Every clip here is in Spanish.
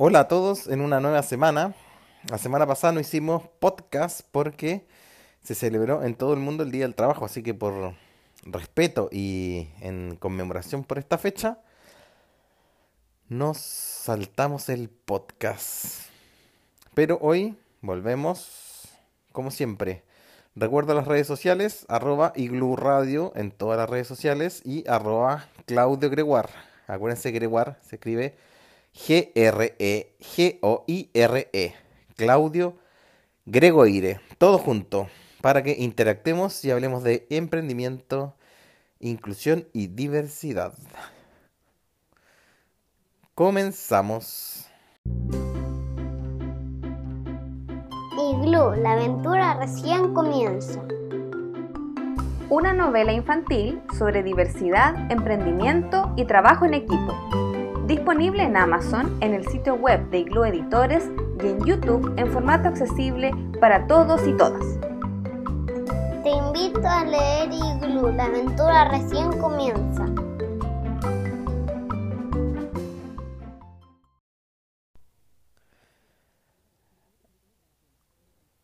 Hola a todos en una nueva semana. La semana pasada no hicimos podcast porque se celebró en todo el mundo el Día del Trabajo, así que por respeto y en conmemoración por esta fecha, nos saltamos el podcast. Pero hoy volvemos, como siempre. Recuerdo las redes sociales, arroba Iglu Radio en todas las redes sociales y arroba Claudio Greguar. Acuérdense, Greguar se escribe G-R-E-G-O-I-R-E. Claudio Gregoire. Todo junto para que interactemos y hablemos de emprendimiento, inclusión y diversidad. Comenzamos. Iglú, la aventura recién comienza. Una novela infantil sobre diversidad, emprendimiento y trabajo en equipo. Disponible en Amazon, en el sitio web de Iglú Editores y en YouTube en formato accesible para todos y todas. Te invito a leer Iglú, la aventura recién comienza.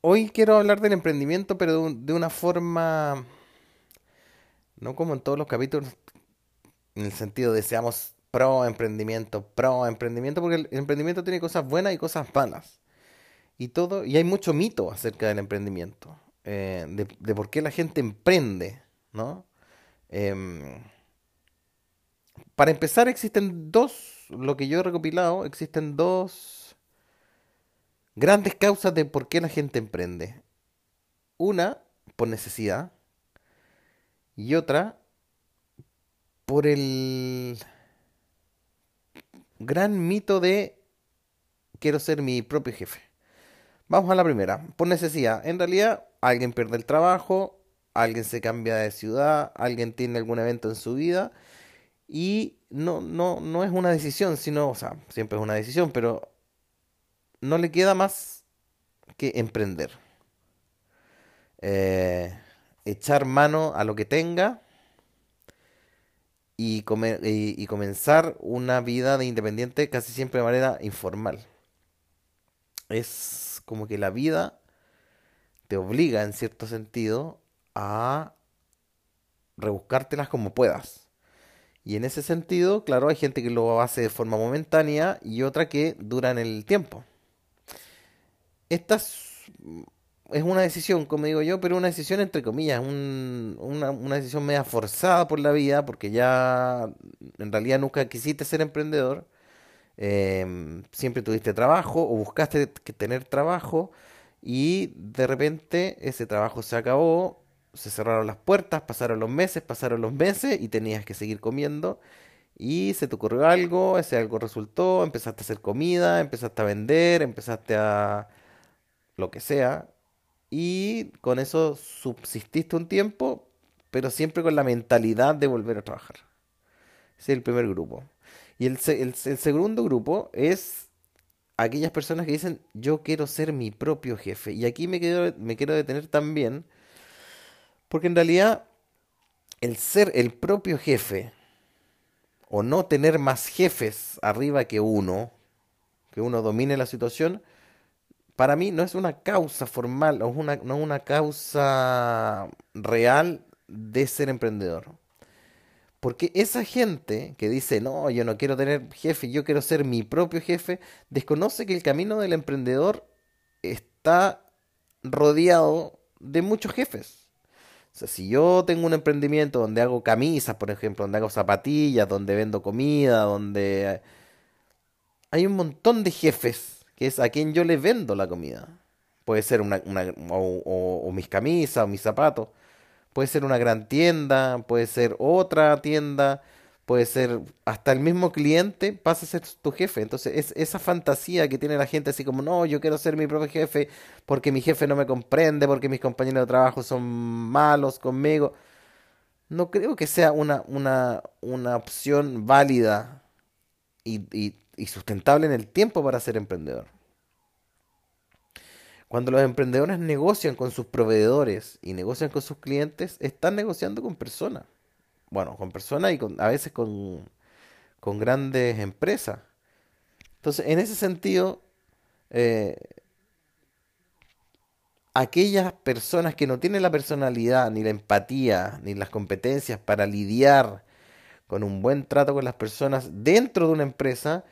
Hoy quiero hablar del emprendimiento, pero de, un- de una forma, no como en todos los capítulos, en el sentido de seamos pro emprendimiento, pro emprendimiento, porque el emprendimiento tiene cosas buenas y cosas malas. Y todo, y hay mucho mito acerca del emprendimiento, eh, de, por qué la gente emprende, ¿no? Em, para empezar, existen dos, lo que yo he recopilado, existen dos grandes causas de por qué la gente emprende. Una, por necesidad, y otra, por el gran mito de quiero ser mi propio jefe. Vamos a la primera, por necesidad. En realidad, alguien pierde el trabajo, alguien se cambia de ciudad, alguien tiene algún evento en su vida y no, no, no es una decisión, sino, o sea, siempre es una decisión, pero no le queda más que emprender. Eh, echar mano a lo que tenga y, y- comenzar una vida de independiente casi siempre de manera informal. Es como que la vida te obliga en cierto sentido a rebuscártelas como puedas. Y en ese sentido, claro, hay gente que lo hace de forma momentánea y otra que dura en el tiempo. Esta es, una decisión, como digo yo, pero una decisión entre comillas, un- una, una decisión media forzada por la vida, porque ya en realidad nunca quisiste ser emprendedor, em, siempre tuviste trabajo o buscaste que tener trabajo y de repente ese trabajo se acabó, se cerraron las puertas, pasaron los meses, pasaron los meses y tenías que seguir comiendo y se te ocurrió algo, ese algo resultó, empezaste a hacer comida, empezaste a vender, empezaste a lo que sea y con eso subsististe un tiempo, pero siempre con la mentalidad de volver a trabajar. Ese es el primer grupo. Y el, el el segundo grupo es aquellas personas que dicen, yo quiero ser mi propio jefe. Y aquí me quiero, me quiero detener también, porque en realidad el ser el propio jefe o no tener más jefes arriba que uno, que uno domine la situación, para mí no es una causa formal o es una, no es una causa real de ser emprendedor. Porque esa gente que dice, no, yo no quiero tener jefe, yo quiero ser mi propio jefe, desconoce que el camino del emprendedor está rodeado de muchos jefes. O sea, si yo tengo un emprendimiento donde hago camisas, por ejemplo, donde hago zapatillas, donde vendo comida, donde hay un montón de jefes que es a quien yo le vendo la comida. Puede ser una, una- o, o- o mis camisas o mis zapatos. Puede ser una gran tienda, puede ser otra tienda, puede ser hasta el mismo cliente pasa a ser tu jefe. Entonces, es esa fantasía que tiene la gente así como, no, yo quiero ser mi propio jefe porque mi jefe no me comprende, porque mis compañeros de trabajo son malos conmigo. No creo que sea una, una, una opción válida y- y sustentable en el tiempo para ser emprendedor. Cuando los emprendedores negocian con sus proveedores y negocian con sus clientes, están negociando con personas. Bueno, con personas y con, a veces con, con grandes empresas. Entonces, en ese sentido, eh, aquellas personas que no tienen la personalidad, ni la empatía, ni las competencias para lidiar con un buen trato con las personas dentro de una empresa,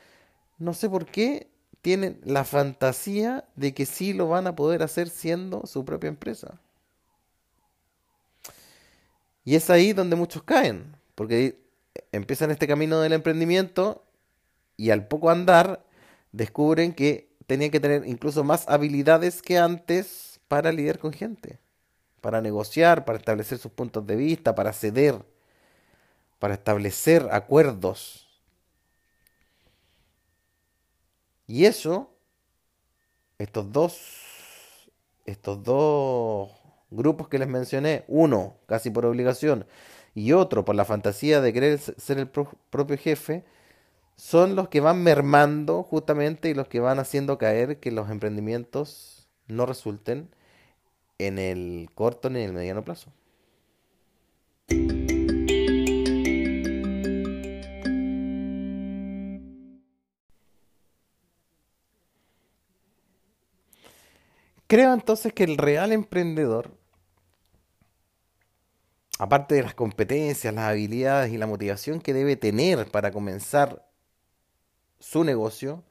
no sé por qué tienen la fantasía de que sí lo van a poder hacer siendo su propia empresa. Y es ahí donde muchos caen, porque empiezan este camino del emprendimiento y al poco andar descubren que tenían que tener incluso más habilidades que antes para lidiar con gente, para negociar, para establecer sus puntos de vista, para ceder, para establecer acuerdos. Y eso, estos dos, estos dos grupos que les mencioné, uno casi por obligación y otro por la fantasía de querer ser el propio jefe, son los que van mermando justamente y los que van haciendo caer que los emprendimientos no resulten en el corto ni en el mediano plazo. Creo entonces que el real emprendedor, aparte de las competencias, las habilidades y la motivación que debe tener para comenzar su negocio,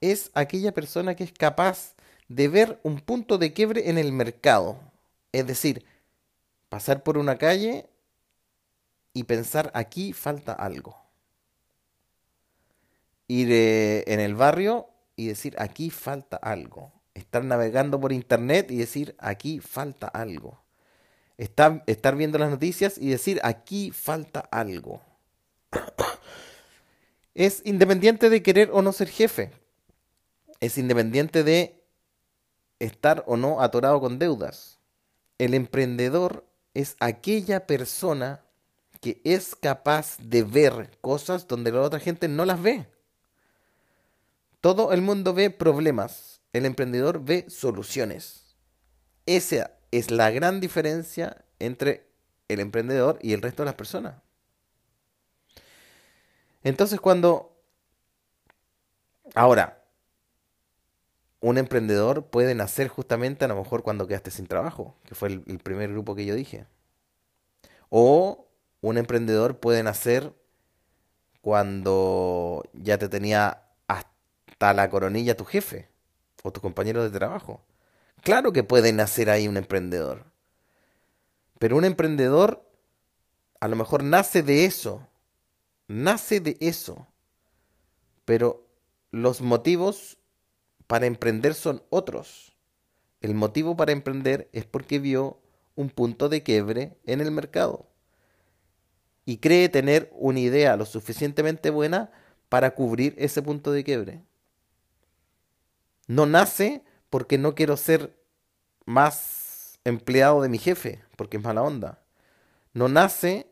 es aquella persona que es capaz de ver un punto de quiebre en el mercado. Es decir, pasar por una calle y pensar aquí falta algo. Ir eh, en el barrio y decir aquí falta algo estar navegando por internet y decir, aquí falta algo. Estar, estar viendo las noticias y decir, aquí falta algo. es independiente de querer o no ser jefe. Es independiente de estar o no atorado con deudas. El emprendedor es aquella persona que es capaz de ver cosas donde la otra gente no las ve. Todo el mundo ve problemas, el emprendedor ve soluciones. Esa es la gran diferencia entre el emprendedor y el resto de las personas. Entonces cuando... Ahora, un emprendedor puede nacer justamente a lo mejor cuando quedaste sin trabajo, que fue el, primer grupo que yo dije. O un emprendedor puede nacer cuando ya te tenía hasta la coronilla tu jefe o tu compañero de trabajo. Claro que puede nacer ahí un emprendedor. Pero un emprendedor a lo mejor nace de eso. Nace de eso. Pero los motivos para emprender son otros. El motivo para emprender es porque vio un punto de quiebre en el mercado y cree tener una idea lo suficientemente buena para cubrir ese punto de quiebre. No nace porque no quiero ser más empleado de mi jefe, porque es mala onda. No nace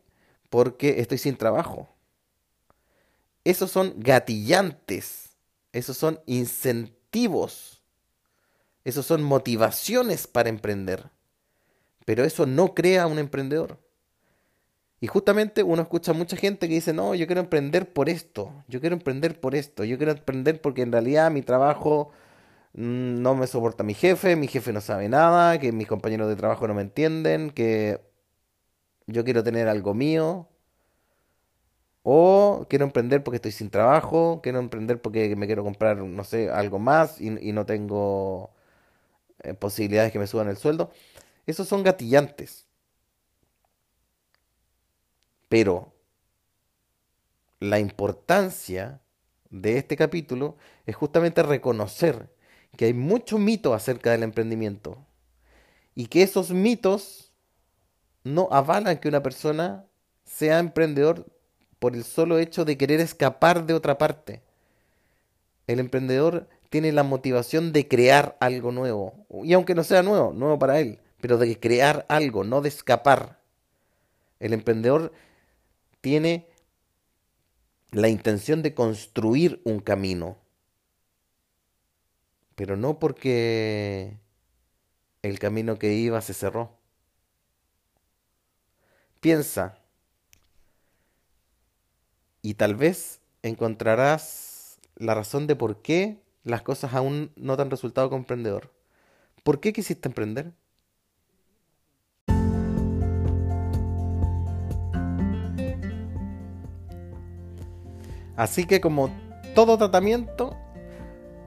porque estoy sin trabajo. Esos son gatillantes, esos son incentivos, esos son motivaciones para emprender. Pero eso no crea un emprendedor. Y justamente uno escucha a mucha gente que dice, no, yo quiero emprender por esto, yo quiero emprender por esto, yo quiero emprender porque en realidad mi trabajo no me soporta mi jefe, mi jefe no sabe nada, que mis compañeros de trabajo no me entienden, que yo quiero tener algo mío. O quiero emprender porque estoy sin trabajo, quiero emprender porque me quiero comprar, no sé, algo más y, no tengo eh, posibilidades que me suban el sueldo. Esos son gatillantes. Pero la importancia de este capítulo es justamente reconocer que hay mucho mito acerca del emprendimiento y que esos mitos no avalan que una persona sea emprendedor por el solo hecho de querer escapar de otra parte. El emprendedor tiene la motivación de crear algo nuevo, y aunque no sea nuevo, nuevo para él, pero de crear algo, no de escapar. El emprendedor tiene la intención de construir un camino, pero no porque el camino que iba se cerró. Piensa y tal vez encontrarás la razón de por qué las cosas aún no te han resultado con emprendedor. ¿Por qué quisiste emprender? Así que como todo tratamiento,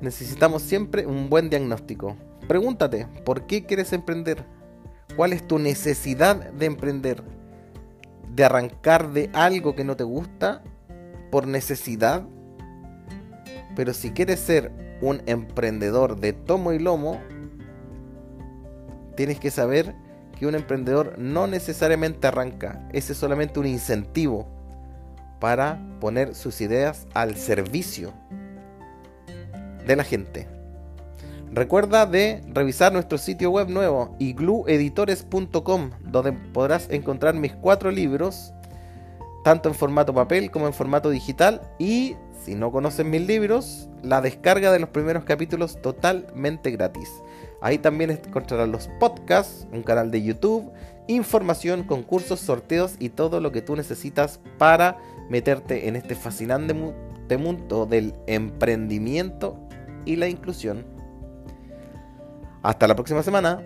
necesitamos siempre un buen diagnóstico. Pregúntate, ¿por qué quieres emprender? ¿Cuál es tu necesidad de emprender? ¿De arrancar de algo que no te gusta por necesidad? Pero si quieres ser un emprendedor de tomo y lomo, tienes que saber que un emprendedor no necesariamente arranca, ese es solamente un incentivo para poner sus ideas al servicio de la gente. Recuerda de revisar nuestro sitio web nuevo, iglueditores.com, donde podrás encontrar mis cuatro libros, tanto en formato papel como en formato digital. Y si no conocen mis libros, la descarga de los primeros capítulos totalmente gratis. Ahí también encontrarás los podcasts, un canal de YouTube, información, concursos, sorteos y todo lo que tú necesitas para meterte en este fascinante mundo del emprendimiento y la inclusión. Hasta la próxima semana.